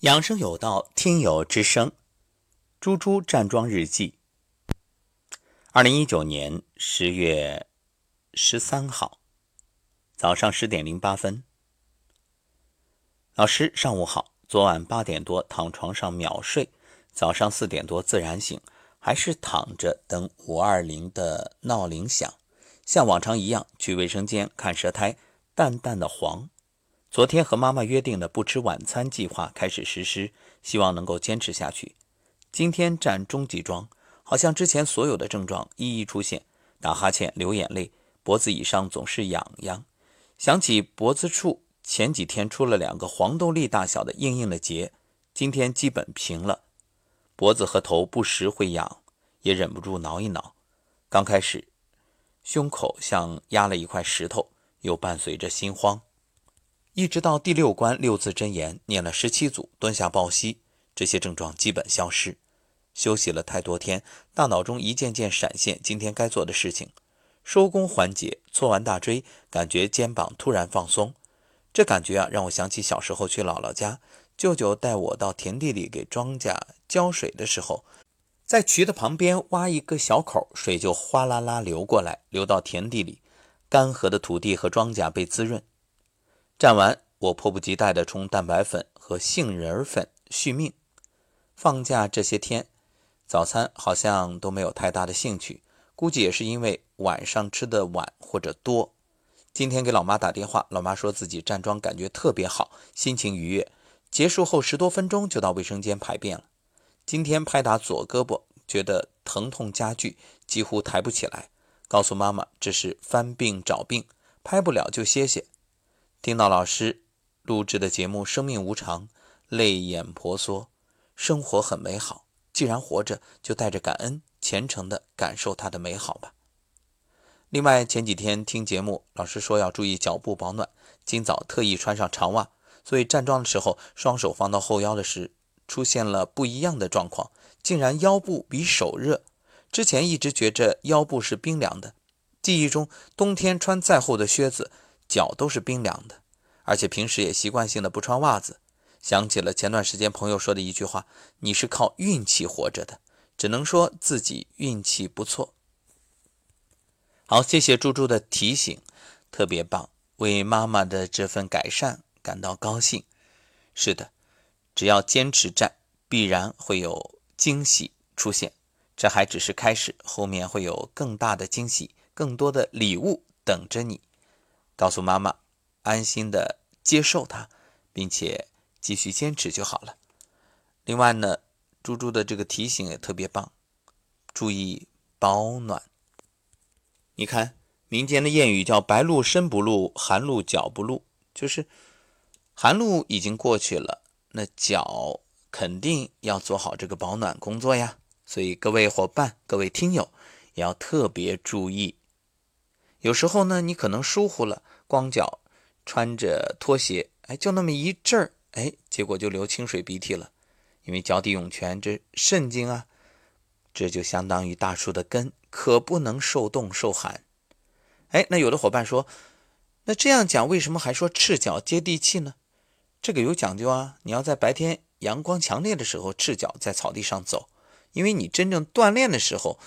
养生有道，听友之声，猪猪站桩日记。二零一九年十月十三号早上十点零八分，老师上午好。昨晚八点多躺床上秒睡，早上四点多自然醒，还是躺着等五二零的闹铃响，像往常一样去卫生间看舌苔，淡淡的黄。昨天和妈妈约定的不吃晚餐计划开始实施，希望能够坚持下去。今天站中级桩，好像之前所有的症状一一出现：打哈欠、流眼泪，脖子以上总是痒痒。想起脖子处前几天出了两个黄豆粒大小的硬硬的结，今天基本平了。脖子和头不时会痒，也忍不住挠一挠。刚开始，胸口像压了一块石头，又伴随着心慌。一直到第六关六字真言念了十七组，蹲下抱膝，这些症状基本消失。休息了太多天，大脑中一件件闪现今天该做的事情。收工环节，搓完大椎，感觉肩膀突然放松。这感觉啊，让我想起小时候去姥姥家，舅舅带我到田地里给庄稼浇水的时候，在渠的旁边挖一个小口，水就哗啦啦流过来，流到田地里，干涸的土地和庄稼被滋润。站完，我迫不及待地冲蛋白粉和杏仁粉续命。放假这些天，早餐好像都没有太大的兴趣，估计也是因为晚上吃的晚或者多。今天给老妈打电话，老妈说自己站桩感觉特别好，心情愉悦。结束后十多分钟就到卫生间排便了。今天拍打左胳膊，觉得疼痛加剧，几乎抬不起来。告诉妈妈这是翻病找病，拍不了就歇歇。听到老师录制的节目《生命无常》，泪眼婆娑。生活很美好，既然活着，就带着感恩，虔诚地感受它的美好吧。另外，前几天听节目，老师说要注意脚部保暖，今早特意穿上长袜，所以站桩的时候，双手放到后腰的时，出现了不一样的状况，竟然腰部比手热。之前一直觉着腰部是冰凉的，记忆中冬天穿再厚的靴子。脚都是冰凉的，而且平时也习惯性的不穿袜子。想起了前段时间朋友说的一句话：“你是靠运气活着的。”只能说自己运气不错。好，谢谢猪猪的提醒，特别棒，为妈妈的这份改善感到高兴。是的，只要坚持站，必然会有惊喜出现。这还只是开始，后面会有更大的惊喜，更多的礼物等着你。告诉妈妈，安心的接受它，并且继续坚持就好了。另外呢，猪猪的这个提醒也特别棒，注意保暖。你看，民间的谚语叫“白露身不露，寒露脚不露”，就是寒露已经过去了，那脚肯定要做好这个保暖工作呀。所以各位伙伴、各位听友也要特别注意。有时候呢，你可能疏忽了，光脚穿着拖鞋，哎，就那么一阵儿，哎，结果就流清水鼻涕了。因为脚底涌泉，这肾经啊，这就相当于大树的根，可不能受冻受寒。哎，那有的伙伴说，那这样讲，为什么还说赤脚接地气呢？这个有讲究啊，你要在白天阳光强烈的时候赤脚在草地上走，因为你真正锻炼的时候，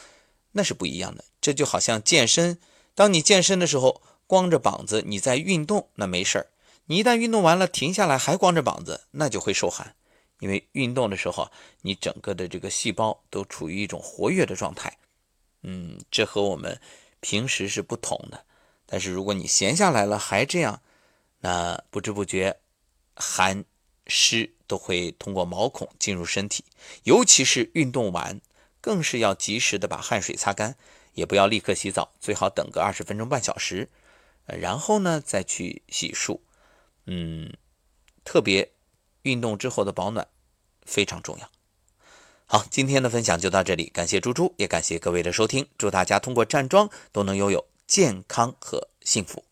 那是不一样的。这就好像健身。当你健身的时候，光着膀子你在运动，那没事儿。你一旦运动完了停下来还光着膀子，那就会受寒。因为运动的时候，你整个的这个细胞都处于一种活跃的状态。嗯，这和我们平时是不同的。但是如果你闲下来了还这样，那不知不觉寒湿都会通过毛孔进入身体。尤其是运动完，更是要及时的把汗水擦干。也不要立刻洗澡，最好等个二十分钟半小时，然后呢再去洗漱。嗯，特别运动之后的保暖非常重要。好，今天的分享就到这里，感谢猪猪，也感谢各位的收听，祝大家通过站桩都能拥有健康和幸福。